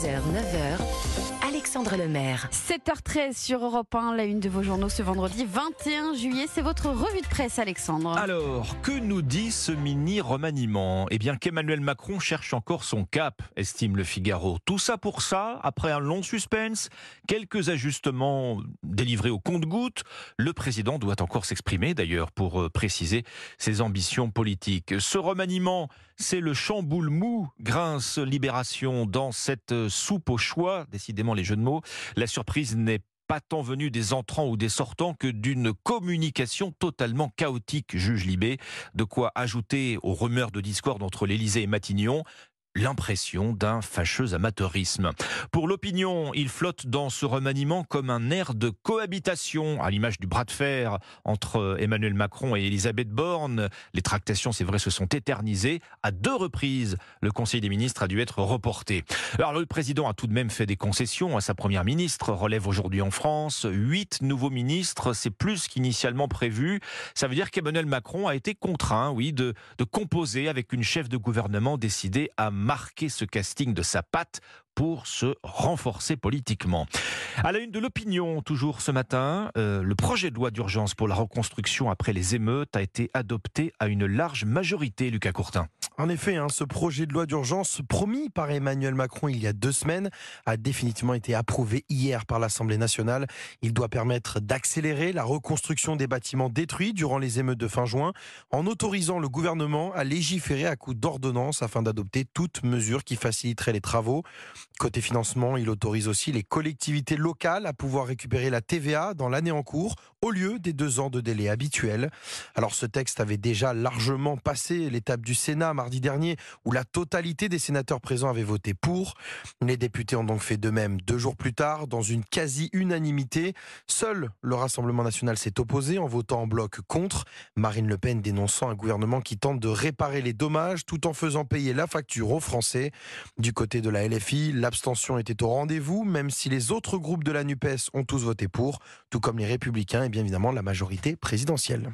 6h, 9h, Alexandre Lemaire. 7h13 sur Europe 1, la une de vos journaux ce vendredi 21 juillet. C'est votre revue de presse, Alexandre. Alors, que nous dit ce mini remaniement? Eh bien, qu'Emmanuel Macron cherche encore son cap, estime le Figaro. Tout ça pour ça, après un long suspense, quelques ajustements délivrés au compte-gouttes. Le président doit encore s'exprimer, d'ailleurs, pour euh, préciser ses ambitions politiques. Ce remaniement, c'est le chamboule mou, grince Libération dans cette euh, soupe au choix. Décidément, les jeux de mots. La surprise n'est pas tant venue des entrants ou des sortants que d'une communication totalement chaotique, juge Libé. De quoi ajouter aux rumeurs de discorde entre l'Élysée et Matignon l'impression d'un fâcheux amateurisme. Pour l'opinion, il flotte dans ce remaniement comme un air de cohabitation, à l'image du bras de fer entre Emmanuel Macron et Elisabeth Borne. Les tractations, c'est vrai, se sont éternisées. À deux reprises, le Conseil des ministres a dû être reporté. Alors le président a tout de même fait des concessions à sa première ministre, relève aujourd'hui en France. Huit nouveaux ministres, c'est plus qu'initialement prévu. Ça veut dire qu'Emmanuel Macron a été contraint, oui, de, de composer avec une chef de gouvernement décidée à marquer ce casting de sa patte pour se renforcer politiquement. À la une de l'opinion, toujours ce matin, euh, le projet de loi d'urgence pour la reconstruction après les émeutes a été adopté à une large majorité, Lucas Courtin. En effet, hein, ce projet de loi d'urgence promis par Emmanuel Macron il y a deux semaines a définitivement été approuvé hier par l'Assemblée nationale. Il doit permettre d'accélérer la reconstruction des bâtiments détruits durant les émeutes de fin juin en autorisant le gouvernement à légiférer à coup d'ordonnance afin d'adopter toute mesure qui faciliterait les travaux. Côté financement, il autorise aussi les collectivités locales à pouvoir récupérer la TVA dans l'année en cours au lieu des deux ans de délai habituel. Alors ce texte avait déjà largement passé l'étape du Sénat mardi dernier où la totalité des sénateurs présents avaient voté pour. Les députés ont donc fait de même deux jours plus tard dans une quasi-unanimité. Seul le Rassemblement national s'est opposé en votant en bloc contre. Marine Le Pen dénonçant un gouvernement qui tente de réparer les dommages tout en faisant payer la facture aux Français. Du côté de la LFI, la L'abstention était au rendez-vous, même si les autres groupes de la NUPES ont tous voté pour, tout comme les Républicains et bien évidemment la majorité présidentielle.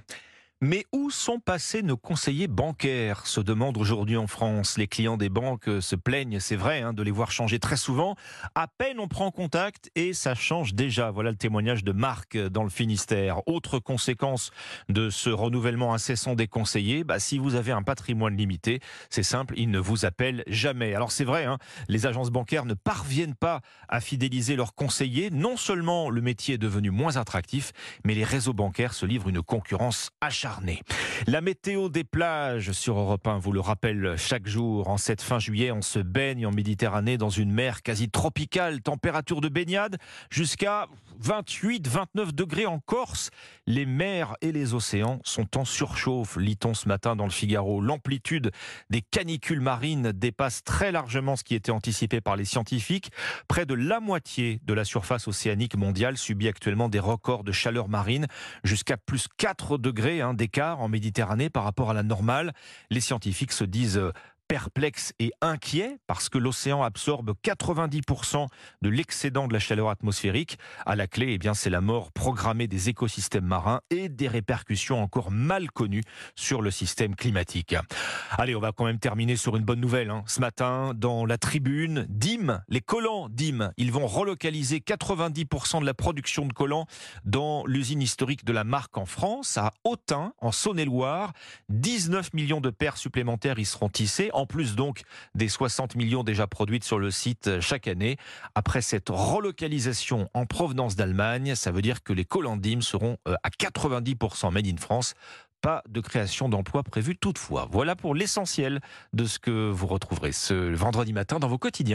Mais où sont passés nos conseillers bancaires se demande aujourd'hui en France. Les clients des banques se plaignent, c'est vrai, hein, de les voir changer très souvent. À peine on prend contact et ça change déjà. Voilà le témoignage de Marc dans le Finistère. Autre conséquence de ce renouvellement incessant des conseillers, bah, si vous avez un patrimoine limité, c'est simple, ils ne vous appellent jamais. Alors c'est vrai, hein, les agences bancaires ne parviennent pas à fidéliser leurs conseillers. Non seulement le métier est devenu moins attractif, mais les réseaux bancaires se livrent une concurrence acharnée la météo des plages sur Europe 1 vous le rappelle chaque jour. En cette fin juillet, on se baigne en Méditerranée dans une mer quasi tropicale, température de baignade jusqu'à 28, 29 degrés en Corse. Les mers et les océans sont en surchauffe, lit-on ce matin dans le Figaro. L'amplitude des canicules marines dépasse très largement ce qui était anticipé par les scientifiques. Près de la moitié de la surface océanique mondiale subit actuellement des records de chaleur marine jusqu'à plus 4 degrés. Hein, d'écart en Méditerranée par rapport à la normale. Les scientifiques se disent perplexe et inquiet parce que l'océan absorbe 90% de l'excédent de la chaleur atmosphérique. À la clé, eh bien, c'est la mort programmée des écosystèmes marins et des répercussions encore mal connues sur le système climatique. Allez, on va quand même terminer sur une bonne nouvelle. Hein. Ce matin, dans la tribune, DIM, les collants DIM, ils vont relocaliser 90% de la production de collants dans l'usine historique de la marque en France, à Autun, en Saône-et-Loire. 19 millions de paires supplémentaires y seront tissées en plus donc des 60 millions déjà produites sur le site chaque année. Après cette relocalisation en provenance d'Allemagne, ça veut dire que les Colandim seront euh, à 90% made in France pas de création d'emplois prévue toutefois. Voilà pour l'essentiel de ce que vous retrouverez ce vendredi matin dans vos quotidiens.